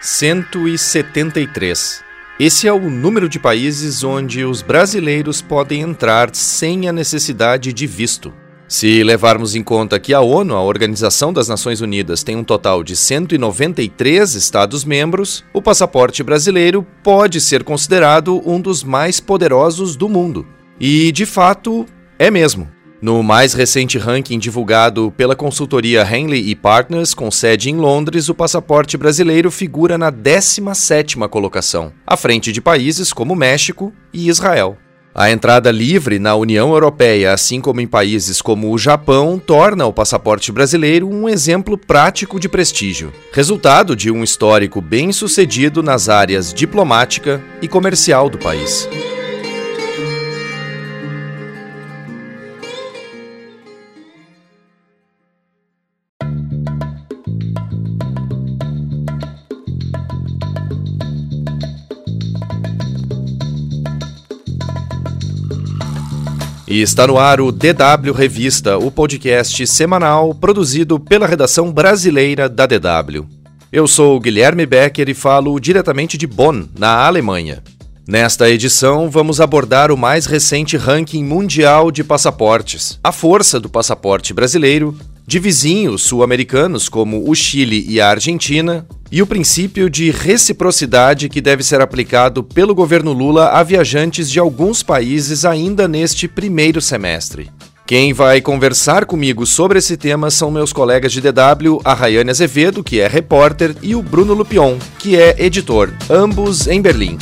173. Esse é o número de países onde os brasileiros podem entrar sem a necessidade de visto. Se levarmos em conta que a ONU, a Organização das Nações Unidas, tem um total de 193 Estados-membros, o passaporte brasileiro pode ser considerado um dos mais poderosos do mundo. E, de fato, é mesmo. No mais recente ranking divulgado pela consultoria Henley Partners, com sede em Londres, o passaporte brasileiro figura na 17ª colocação, à frente de países como México e Israel. A entrada livre na União Europeia, assim como em países como o Japão, torna o passaporte brasileiro um exemplo prático de prestígio, resultado de um histórico bem sucedido nas áreas diplomática e comercial do país. E está no ar o DW Revista, o podcast semanal produzido pela redação brasileira da DW. Eu sou Guilherme Becker e falo diretamente de Bonn, na Alemanha. Nesta edição, vamos abordar o mais recente ranking mundial de passaportes, a força do passaporte brasileiro de vizinhos sul-americanos como o Chile e a Argentina, e o princípio de reciprocidade que deve ser aplicado pelo governo Lula a viajantes de alguns países ainda neste primeiro semestre. Quem vai conversar comigo sobre esse tema são meus colegas de DW, a Rayane Azevedo, que é repórter, e o Bruno Lupion, que é editor, ambos em Berlim.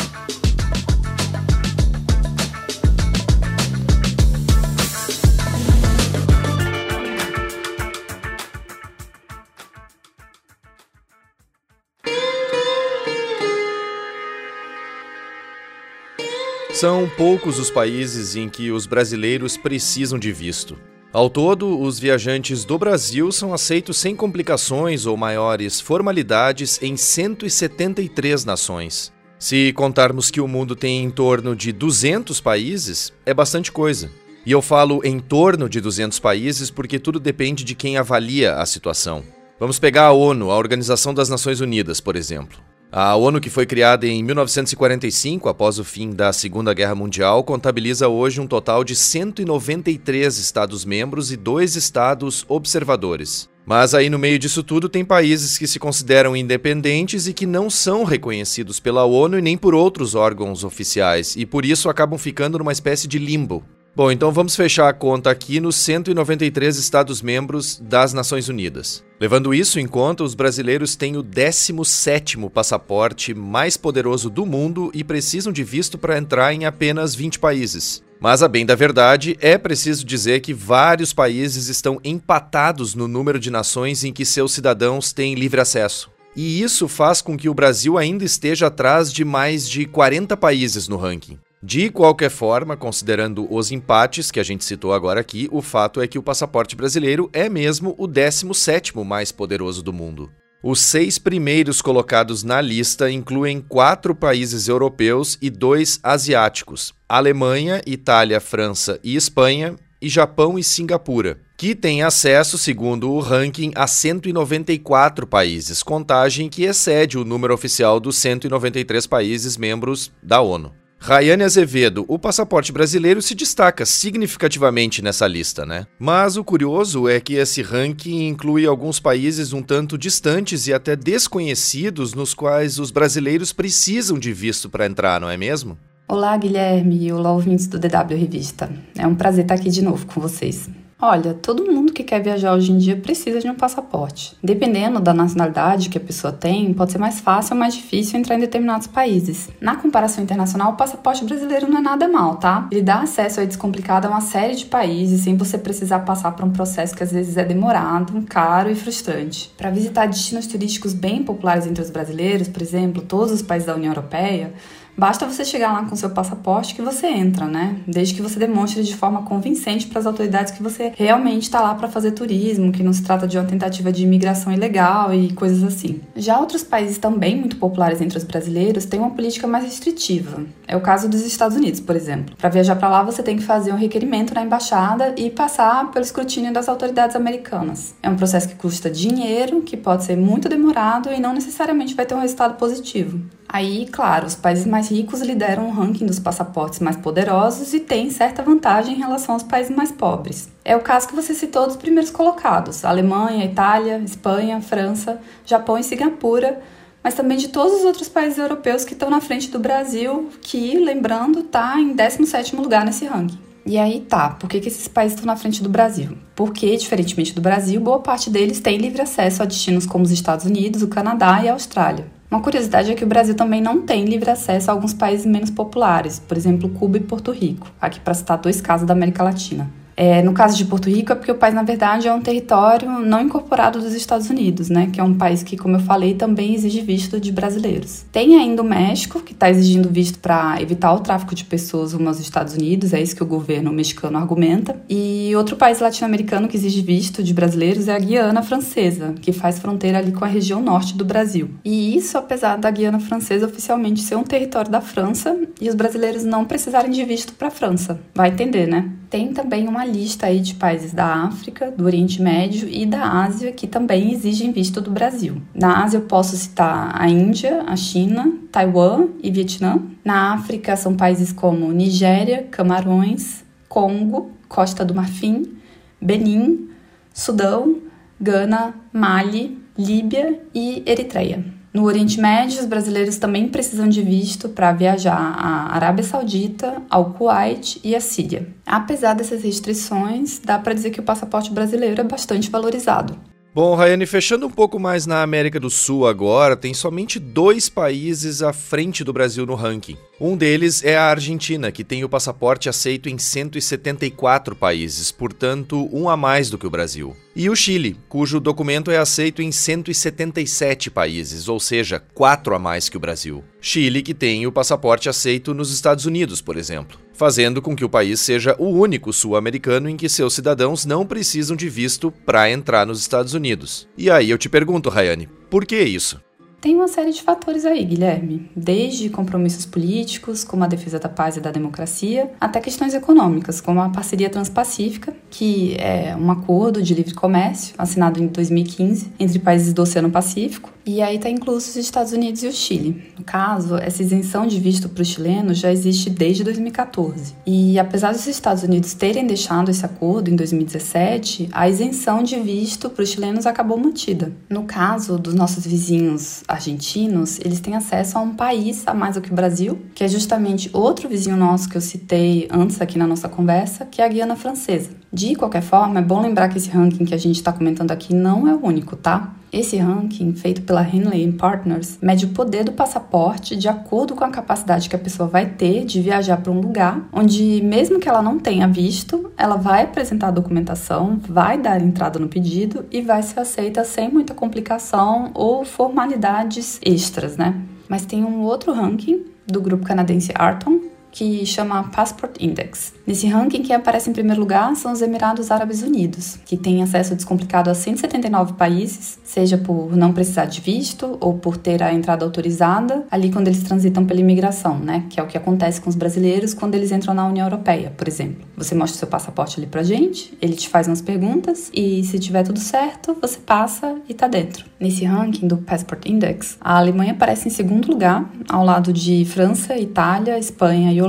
São poucos os países em que os brasileiros precisam de visto. Ao todo, os viajantes do Brasil são aceitos sem complicações ou maiores formalidades em 173 nações. Se contarmos que o mundo tem em torno de 200 países, é bastante coisa. E eu falo em torno de 200 países porque tudo depende de quem avalia a situação. Vamos pegar a ONU, a Organização das Nações Unidas, por exemplo. A ONU, que foi criada em 1945, após o fim da Segunda Guerra Mundial, contabiliza hoje um total de 193 Estados-membros e dois Estados observadores. Mas aí no meio disso tudo tem países que se consideram independentes e que não são reconhecidos pela ONU e nem por outros órgãos oficiais, e por isso acabam ficando numa espécie de limbo. Bom, então vamos fechar a conta aqui nos 193 Estados-membros das Nações Unidas. Levando isso em conta, os brasileiros têm o 17º passaporte mais poderoso do mundo e precisam de visto para entrar em apenas 20 países. Mas, a bem da verdade, é preciso dizer que vários países estão empatados no número de nações em que seus cidadãos têm livre acesso. E isso faz com que o Brasil ainda esteja atrás de mais de 40 países no ranking. De qualquer forma, considerando os empates que a gente citou agora aqui, o fato é que o passaporte brasileiro é mesmo o 17º mais poderoso do mundo. Os seis primeiros colocados na lista incluem quatro países europeus e dois asiáticos: Alemanha, Itália, França e Espanha, e Japão e Singapura, que têm acesso, segundo o ranking, a 194 países, contagem que excede o número oficial dos 193 países membros da ONU. Rayane Azevedo, o passaporte brasileiro se destaca significativamente nessa lista, né? Mas o curioso é que esse ranking inclui alguns países um tanto distantes e até desconhecidos nos quais os brasileiros precisam de visto para entrar, não é mesmo? Olá, Guilherme e olá, ouvintes do DW Revista. É um prazer estar aqui de novo com vocês. Olha, todo mundo que quer viajar hoje em dia precisa de um passaporte. Dependendo da nacionalidade que a pessoa tem, pode ser mais fácil ou mais difícil entrar em determinados países. Na comparação internacional, o passaporte brasileiro não é nada mal, tá? Ele dá acesso aí descomplicado a uma série de países sem você precisar passar por um processo que às vezes é demorado, caro e frustrante. Para visitar destinos turísticos bem populares entre os brasileiros, por exemplo, todos os países da União Europeia, Basta você chegar lá com seu passaporte que você entra, né? Desde que você demonstre de forma convincente para as autoridades que você realmente está lá para fazer turismo, que não se trata de uma tentativa de imigração ilegal e coisas assim. Já outros países também muito populares entre os brasileiros têm uma política mais restritiva. É o caso dos Estados Unidos, por exemplo. Para viajar para lá, você tem que fazer um requerimento na embaixada e passar pelo escrutínio das autoridades americanas. É um processo que custa dinheiro, que pode ser muito demorado e não necessariamente vai ter um resultado positivo. Aí, claro, os países mais ricos lideram o ranking dos passaportes mais poderosos e têm certa vantagem em relação aos países mais pobres. É o caso que você citou dos primeiros colocados: Alemanha, Itália, Espanha, França, Japão e Singapura, mas também de todos os outros países europeus que estão na frente do Brasil, que, lembrando, está em 17º lugar nesse ranking. E aí tá, por que, que esses países estão na frente do Brasil? Porque, diferentemente do Brasil, boa parte deles tem livre acesso a destinos como os Estados Unidos, o Canadá e a Austrália. Uma curiosidade é que o Brasil também não tem livre acesso a alguns países menos populares, por exemplo, Cuba e Porto Rico, aqui para citar dois casos da América Latina. É, no caso de Porto Rico, é porque o país, na verdade, é um território não incorporado dos Estados Unidos, né? Que é um país que, como eu falei, também exige visto de brasileiros. Tem ainda o México, que está exigindo visto para evitar o tráfico de pessoas rumo aos Estados Unidos, é isso que o governo mexicano argumenta. E outro país latino-americano que exige visto de brasileiros é a Guiana Francesa, que faz fronteira ali com a região norte do Brasil. E isso apesar da Guiana Francesa oficialmente ser um território da França e os brasileiros não precisarem de visto para a França. Vai entender, né? Tem também uma lista aí de países da África, do Oriente Médio e da Ásia que também exigem visto do Brasil. Na Ásia eu posso citar a Índia, a China, Taiwan e Vietnã. Na África são países como Nigéria, Camarões, Congo, Costa do Marfim, Benin, Sudão, Gana, Mali, Líbia e Eritreia. No Oriente Médio, os brasileiros também precisam de visto para viajar à Arábia Saudita, ao Kuwait e à Síria. Apesar dessas restrições, dá para dizer que o passaporte brasileiro é bastante valorizado. Bom, Rayane, fechando um pouco mais na América do Sul agora, tem somente dois países à frente do Brasil no ranking. Um deles é a Argentina, que tem o passaporte aceito em 174 países, portanto, um a mais do que o Brasil. E o Chile, cujo documento é aceito em 177 países, ou seja, quatro a mais que o Brasil. Chile, que tem o passaporte aceito nos Estados Unidos, por exemplo, fazendo com que o país seja o único sul-americano em que seus cidadãos não precisam de visto para entrar nos Estados Unidos. E aí eu te pergunto, Rayane, por que isso? Tem uma série de fatores aí, Guilherme, desde compromissos políticos, como a defesa da paz e da democracia, até questões econômicas, como a parceria transpacífica, que é um acordo de livre comércio assinado em 2015 entre países do Oceano Pacífico, e aí está incluso os Estados Unidos e o Chile. No caso, essa isenção de visto para os chilenos já existe desde 2014. E apesar dos Estados Unidos terem deixado esse acordo em 2017, a isenção de visto para os chilenos acabou mantida. No caso dos nossos vizinhos argentinos, eles têm acesso a um país a mais do que o Brasil, que é justamente outro vizinho nosso que eu citei antes aqui na nossa conversa, que é a Guiana Francesa. De qualquer forma, é bom lembrar que esse ranking que a gente está comentando aqui não é o único, tá? Esse ranking, feito pela Henley Partners, mede o poder do passaporte de acordo com a capacidade que a pessoa vai ter de viajar para um lugar onde, mesmo que ela não tenha visto, ela vai apresentar a documentação, vai dar entrada no pedido e vai ser aceita sem muita complicação ou formalidades extras, né? Mas tem um outro ranking do grupo canadense Arton, que chama Passport Index. Nesse ranking, quem aparece em primeiro lugar são os Emirados Árabes Unidos, que têm acesso descomplicado a 179 países, seja por não precisar de visto ou por ter a entrada autorizada ali quando eles transitam pela imigração, né? Que é o que acontece com os brasileiros quando eles entram na União Europeia, por exemplo. Você mostra seu passaporte ali pra gente, ele te faz umas perguntas e se tiver tudo certo, você passa e tá dentro. Nesse ranking do Passport Index, a Alemanha aparece em segundo lugar, ao lado de França, Itália, Espanha e Holanda,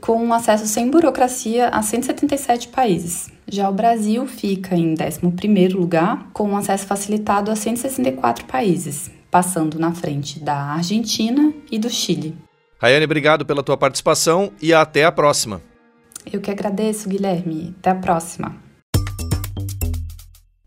com acesso sem burocracia a 177 países. Já o Brasil fica em 11º lugar, com acesso facilitado a 164 países, passando na frente da Argentina e do Chile. Rayane, obrigado pela tua participação e até a próxima. Eu que agradeço, Guilherme. Até a próxima.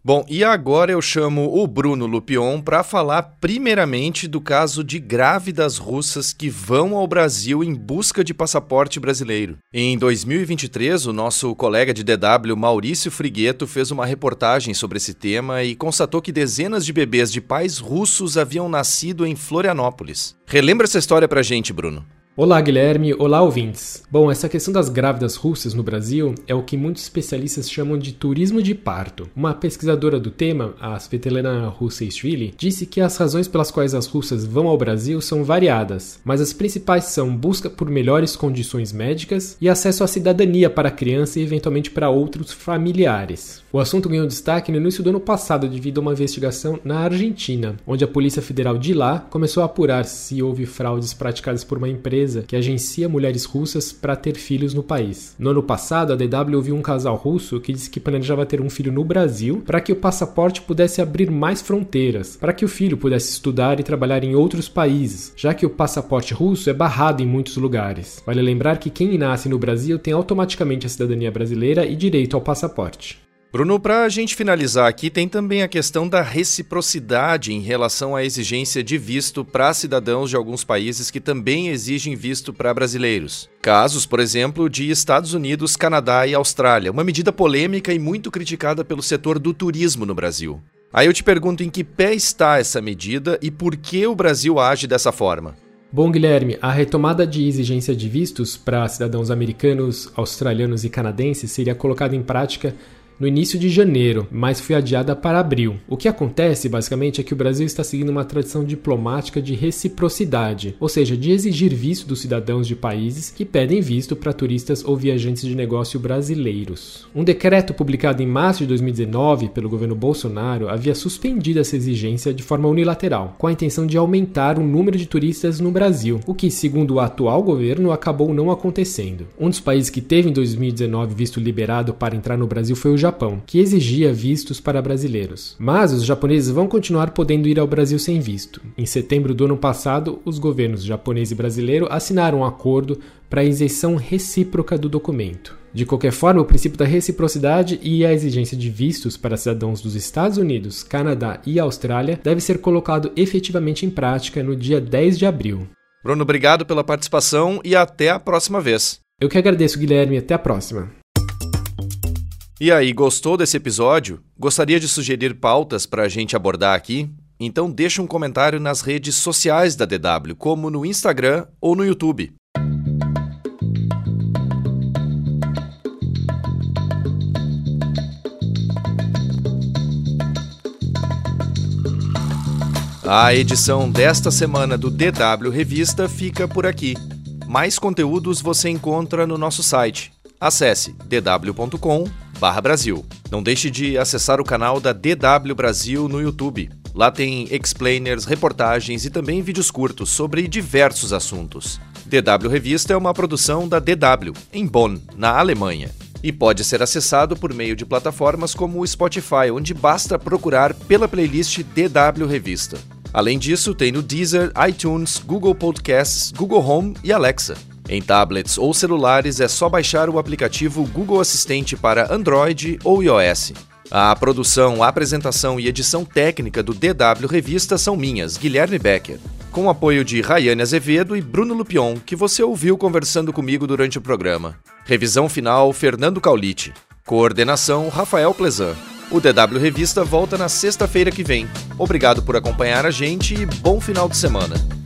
Bom, e agora eu chamo o Bruno Lupion para falar primeiramente do caso de grávidas russas que vão ao Brasil em busca de passaporte brasileiro. Em 2023, o nosso colega de DW, Maurício Frigueto, fez uma reportagem sobre esse tema e constatou que dezenas de bebês de pais russos haviam nascido em Florianópolis. Relembra essa história pra gente, Bruno. Olá, Guilherme. Olá, ouvintes. Bom, essa questão das grávidas russas no Brasil é o que muitos especialistas chamam de turismo de parto. Uma pesquisadora do tema, a Svetlana Russeichvili, disse que as razões pelas quais as russas vão ao Brasil são variadas, mas as principais são busca por melhores condições médicas e acesso à cidadania para a criança e eventualmente para outros familiares. O assunto ganhou destaque no início do ano passado devido a uma investigação na Argentina, onde a Polícia Federal de lá começou a apurar se houve fraudes praticadas por uma empresa empresa que agencia mulheres russas para ter filhos no país. No ano passado, a DW ouviu um casal russo que disse que planejava ter um filho no Brasil para que o passaporte pudesse abrir mais fronteiras, para que o filho pudesse estudar e trabalhar em outros países, já que o passaporte russo é barrado em muitos lugares. Vale lembrar que quem nasce no Brasil tem automaticamente a cidadania brasileira e direito ao passaporte. Bruno, para a gente finalizar aqui, tem também a questão da reciprocidade em relação à exigência de visto para cidadãos de alguns países que também exigem visto para brasileiros. Casos, por exemplo, de Estados Unidos, Canadá e Austrália, uma medida polêmica e muito criticada pelo setor do turismo no Brasil. Aí eu te pergunto em que pé está essa medida e por que o Brasil age dessa forma. Bom, Guilherme, a retomada de exigência de vistos para cidadãos americanos, australianos e canadenses seria colocada em prática no início de janeiro, mas foi adiada para abril. O que acontece, basicamente, é que o Brasil está seguindo uma tradição diplomática de reciprocidade, ou seja, de exigir visto dos cidadãos de países que pedem visto para turistas ou viajantes de negócio brasileiros. Um decreto publicado em março de 2019 pelo governo Bolsonaro havia suspendido essa exigência de forma unilateral, com a intenção de aumentar o número de turistas no Brasil, o que, segundo o atual governo, acabou não acontecendo. Um dos países que teve em 2019 visto liberado para entrar no Brasil foi o Japão Japão, que exigia vistos para brasileiros. Mas os japoneses vão continuar podendo ir ao Brasil sem visto. Em setembro do ano passado, os governos japonês e brasileiro assinaram um acordo para a isenção recíproca do documento. De qualquer forma, o princípio da reciprocidade e a exigência de vistos para cidadãos dos Estados Unidos, Canadá e Austrália deve ser colocado efetivamente em prática no dia 10 de abril. Bruno, obrigado pela participação e até a próxima vez. Eu que agradeço, Guilherme, até a próxima. E aí, gostou desse episódio? Gostaria de sugerir pautas para a gente abordar aqui? Então deixa um comentário nas redes sociais da DW, como no Instagram ou no YouTube. A edição desta semana do DW Revista fica por aqui. Mais conteúdos você encontra no nosso site. Acesse dw.com Brasil. Não deixe de acessar o canal da DW Brasil no YouTube. Lá tem explainers, reportagens e também vídeos curtos sobre diversos assuntos. DW Revista é uma produção da DW, em Bonn, na Alemanha. E pode ser acessado por meio de plataformas como o Spotify, onde basta procurar pela playlist DW Revista. Além disso, tem no Deezer, iTunes, Google Podcasts, Google Home e Alexa. Em tablets ou celulares é só baixar o aplicativo Google Assistente para Android ou iOS. A produção, apresentação e edição técnica do DW Revista são minhas, Guilherme Becker, com o apoio de Rayane Azevedo e Bruno Lupion, que você ouviu conversando comigo durante o programa. Revisão final, Fernando Caulite. Coordenação, Rafael Plezan. O DW Revista volta na sexta-feira que vem. Obrigado por acompanhar a gente e bom final de semana.